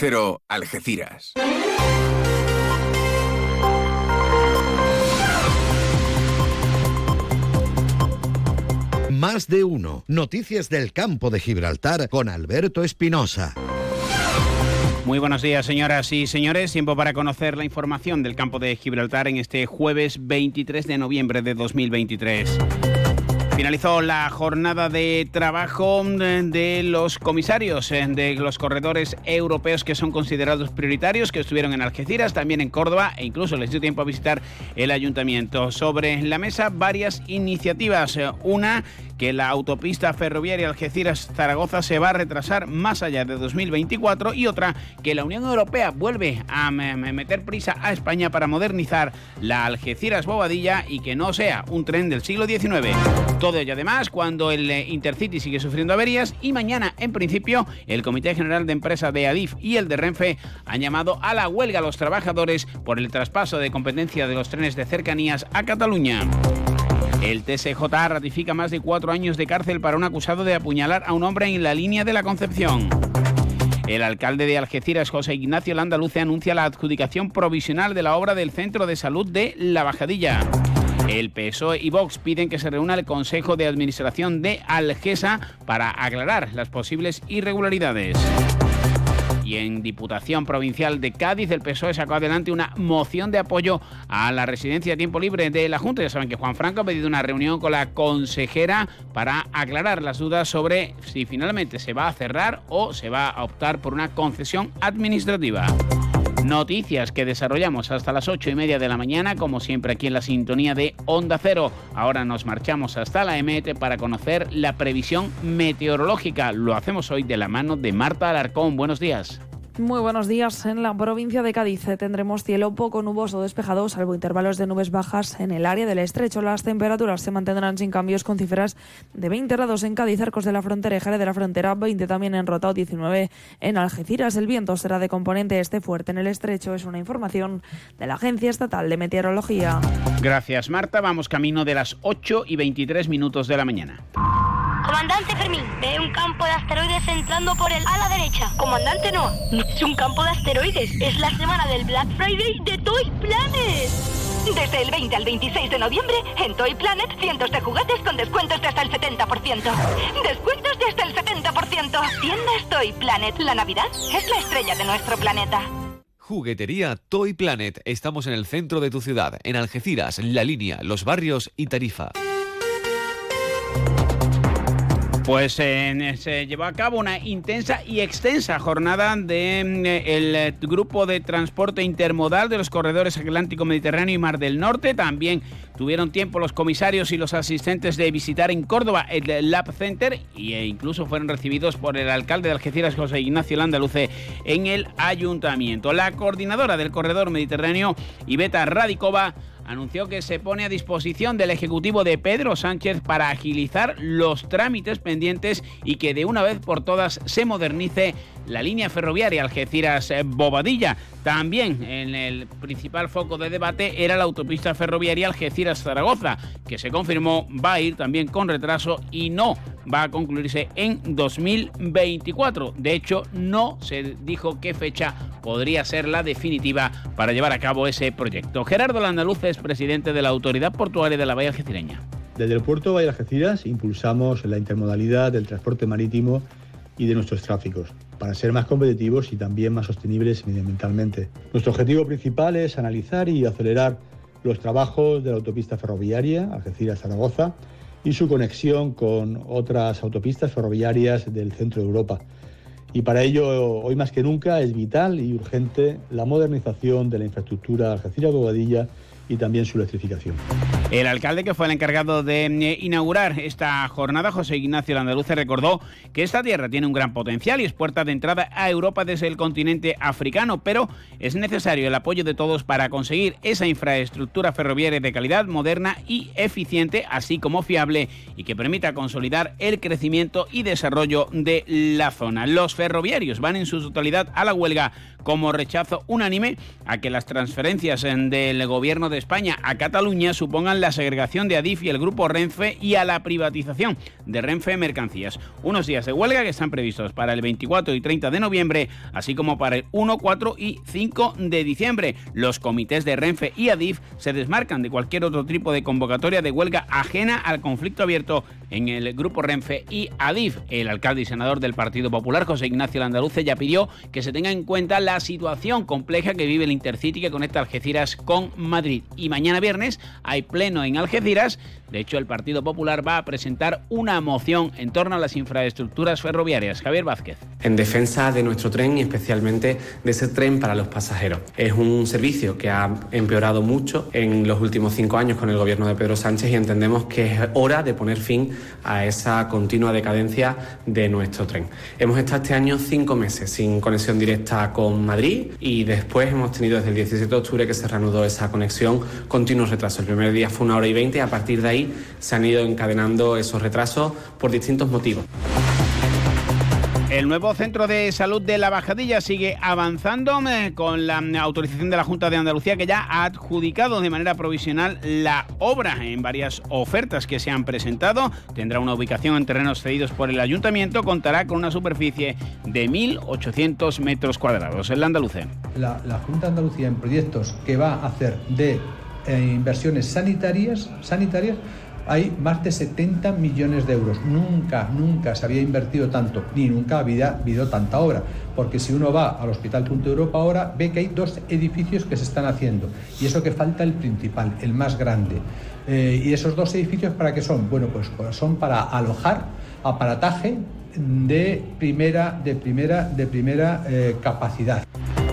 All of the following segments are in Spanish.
Cero Algeciras. Más de uno. Noticias del campo de Gibraltar con Alberto Espinosa. Muy buenos días, señoras y señores. Tiempo para conocer la información del campo de Gibraltar en este jueves 23 de noviembre de 2023. Finalizó la jornada de trabajo de los comisarios eh, de los corredores europeos que son considerados prioritarios, que estuvieron en Algeciras, también en Córdoba e incluso les dio tiempo a visitar el ayuntamiento. Sobre la mesa varias iniciativas. Eh, una que la autopista ferroviaria Algeciras-Zaragoza se va a retrasar más allá de 2024 y otra que la Unión Europea vuelve a meter prisa a España para modernizar la Algeciras-Bobadilla y que no sea un tren del siglo XIX. Todo ello además cuando el eh, Intercity sigue sufriendo averías y mañana en principio el Comité General de Empresa de Adif y el de Renfe han llamado a la huelga a los trabajadores por el traspaso de competencia de los trenes de cercanías a Cataluña. El TSJ ratifica más de cuatro años de cárcel para un acusado de apuñalar a un hombre en la línea de la Concepción. El alcalde de Algeciras, José Ignacio Landaluce, anuncia la adjudicación provisional de la obra del Centro de Salud de La Bajadilla. El PSOE y Vox piden que se reúna el Consejo de Administración de Algesa para aclarar las posibles irregularidades. Y en Diputación Provincial de Cádiz, el PSOE sacó adelante una moción de apoyo a la residencia de tiempo libre de la Junta. Ya saben que Juan Franco ha pedido una reunión con la consejera para aclarar las dudas sobre si finalmente se va a cerrar o se va a optar por una concesión administrativa. Noticias que desarrollamos hasta las ocho y media de la mañana, como siempre aquí en la sintonía de Onda Cero. Ahora nos marchamos hasta la EMET para conocer la previsión meteorológica. Lo hacemos hoy de la mano de Marta Alarcón. Buenos días. Muy buenos días. En la provincia de Cádiz tendremos cielo poco nuboso despejado, salvo intervalos de nubes bajas en el área del estrecho. Las temperaturas se mantendrán sin cambios con cifras de 20 grados en Cádiz, Arcos de la Frontera y Jerez de la Frontera, 20 también en Rotao, 19 en Algeciras. El viento será de componente este fuerte en el estrecho. Es una información de la Agencia Estatal de Meteorología. Gracias, Marta. Vamos camino de las 8 y 23 minutos de la mañana. Comandante Fermín, ve un campo de asteroides entrando por el ala derecha. Comandante no, no es un campo de asteroides, es la semana del Black Friday de Toy Planet. Desde el 20 al 26 de noviembre, en Toy Planet, cientos de juguetes con descuentos de hasta el 70%. Descuentos de hasta el 70%. Tiendas Toy Planet. La Navidad es la estrella de nuestro planeta. Juguetería Toy Planet. Estamos en el centro de tu ciudad, en Algeciras, La Línea, Los Barrios y Tarifa. Pues se llevó a cabo una intensa y extensa jornada del de, mm, grupo de transporte intermodal de los corredores Atlántico Mediterráneo y Mar del Norte. También tuvieron tiempo los comisarios y los asistentes de visitar en Córdoba el Lab Center e incluso fueron recibidos por el alcalde de Algeciras, José Ignacio Landaluce, en el ayuntamiento. La coordinadora del corredor mediterráneo, Iveta Radicova, anunció que se pone a disposición del Ejecutivo de Pedro Sánchez para agilizar los trámites pendientes y que de una vez por todas se modernice la línea ferroviaria Algeciras-Bobadilla. También en el principal foco de debate era la autopista ferroviaria Algeciras-Zaragoza, que se confirmó va a ir también con retraso y no va a concluirse en 2024. De hecho, no se dijo qué fecha podría ser la definitiva para llevar a cabo ese proyecto. Gerardo Landaluz es presidente de la Autoridad Portuaria de la Bahía Algecireña. Desde el puerto de Bahía Algeciras impulsamos la intermodalidad del transporte marítimo y de nuestros tráficos para ser más competitivos y también más sostenibles medioambientalmente. Nuestro objetivo principal es analizar y acelerar los trabajos de la autopista ferroviaria Algeciras-Zaragoza y su conexión con otras autopistas ferroviarias del centro de Europa. Y para ello, hoy más que nunca, es vital y urgente la modernización de la infraestructura Algeciras-Bobadilla y también su electrificación. El alcalde que fue el encargado de eh, inaugurar esta jornada, José Ignacio Landaluce, recordó que esta tierra tiene un gran potencial y es puerta de entrada a Europa desde el continente africano, pero es necesario el apoyo de todos para conseguir esa infraestructura ferroviaria de calidad, moderna y eficiente, así como fiable y que permita consolidar el crecimiento y desarrollo de la zona. Los ferroviarios van en su totalidad a la huelga como rechazo unánime a que las transferencias del gobierno de de España a Cataluña supongan la segregación de Adif y el grupo Renfe y a la privatización de Renfe Mercancías. Unos días de huelga que están previstos para el 24 y 30 de noviembre, así como para el 1, 4 y 5 de diciembre. Los comités de Renfe y Adif se desmarcan de cualquier otro tipo de convocatoria de huelga ajena al conflicto abierto en el grupo Renfe y Adif. El alcalde y senador del Partido Popular, José Ignacio Landaluce, ya pidió que se tenga en cuenta la situación compleja que vive el Intercity que conecta Algeciras con Madrid. Y mañana viernes hay pleno en Algeciras. De hecho, el Partido Popular va a presentar una moción en torno a las infraestructuras ferroviarias. Javier Vázquez. En defensa de nuestro tren y especialmente de ese tren para los pasajeros. Es un servicio que ha empeorado mucho en los últimos cinco años con el gobierno de Pedro Sánchez y entendemos que es hora de poner fin a esa continua decadencia de nuestro tren. Hemos estado este año cinco meses sin conexión directa con Madrid y después hemos tenido desde el 17 de octubre que se reanudó esa conexión continuos retrasos. El primer día fue una hora y veinte a partir de ahí se han ido encadenando esos retrasos por distintos motivos. El nuevo centro de salud de la Bajadilla sigue avanzando eh, con la mm, autorización de la Junta de Andalucía que ya ha adjudicado de manera provisional la obra en varias ofertas que se han presentado. Tendrá una ubicación en terrenos cedidos por el ayuntamiento, contará con una superficie de 1.800 metros cuadrados. Andalucía. La, la Junta de Andalucía en proyectos que va a hacer de eh, inversiones sanitarias, sanitarias hay más de 70 millones de euros. Nunca, nunca se había invertido tanto, ni nunca había habido tanta obra. Porque si uno va al Hospital Punto Europa ahora, ve que hay dos edificios que se están haciendo. Y eso que falta el principal, el más grande. Eh, ¿Y esos dos edificios para qué son? Bueno, pues, son para alojar aparataje de primera, de primera, de primera eh, capacidad.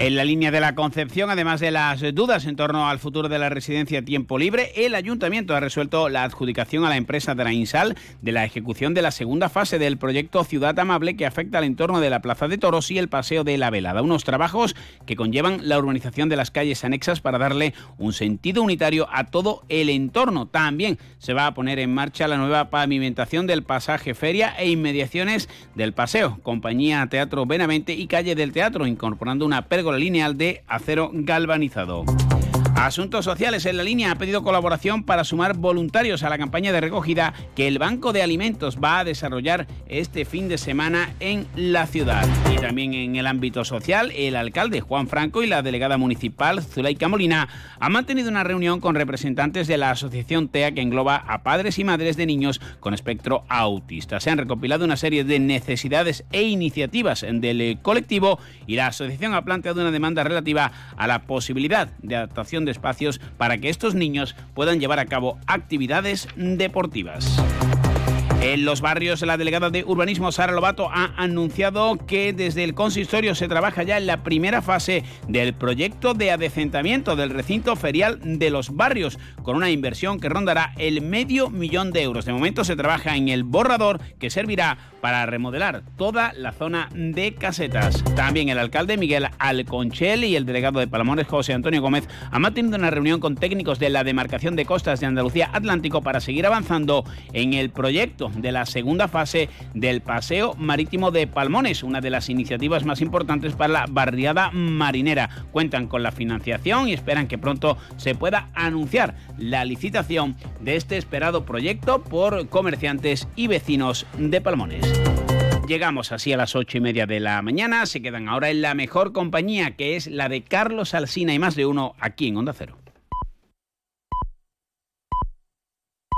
En la línea de la Concepción, además de las dudas en torno al futuro de la residencia Tiempo Libre, el ayuntamiento ha resuelto la adjudicación a la empresa Drainsal de la ejecución de la segunda fase del proyecto Ciudad Amable que afecta al entorno de la Plaza de Toros y el Paseo de la Velada. Unos trabajos que conllevan la urbanización de las calles anexas para darle un sentido unitario a todo el entorno. También se va a poner en marcha la nueva pavimentación del pasaje Feria e inmediaciones del Paseo, Compañía Teatro Benavente y Calle del Teatro, incorporando una pérgola lineal de acero galvanizado. Asuntos Sociales en la línea ha pedido colaboración para sumar voluntarios a la campaña de recogida que el Banco de Alimentos va a desarrollar este fin de semana en la ciudad. Y también en el ámbito social, el alcalde Juan Franco y la delegada municipal Zuleika Molina han mantenido una reunión con representantes de la asociación TEA que engloba a padres y madres de niños con espectro autista. Se han recopilado una serie de necesidades e iniciativas del colectivo y la asociación ha planteado una demanda relativa a la posibilidad de adaptación de espacios para que estos niños puedan llevar a cabo actividades deportivas. En los barrios, la delegada de urbanismo Sara Lobato ha anunciado que desde el consistorio se trabaja ya en la primera fase del proyecto de adecentamiento del recinto ferial de los barrios, con una inversión que rondará el medio millón de euros. De momento se trabaja en el borrador que servirá para remodelar toda la zona de casetas. También el alcalde Miguel Alconchel y el delegado de Palamones José Antonio Gómez han mantenido una reunión con técnicos de la demarcación de costas de Andalucía Atlántico para seguir avanzando en el proyecto de la segunda fase del Paseo Marítimo de Palmones, una de las iniciativas más importantes para la barriada marinera. Cuentan con la financiación y esperan que pronto se pueda anunciar la licitación de este esperado proyecto por comerciantes y vecinos de Palmones. Llegamos así a las ocho y media de la mañana. Se quedan ahora en la mejor compañía, que es la de Carlos Alsina y más de uno aquí en Onda Cero.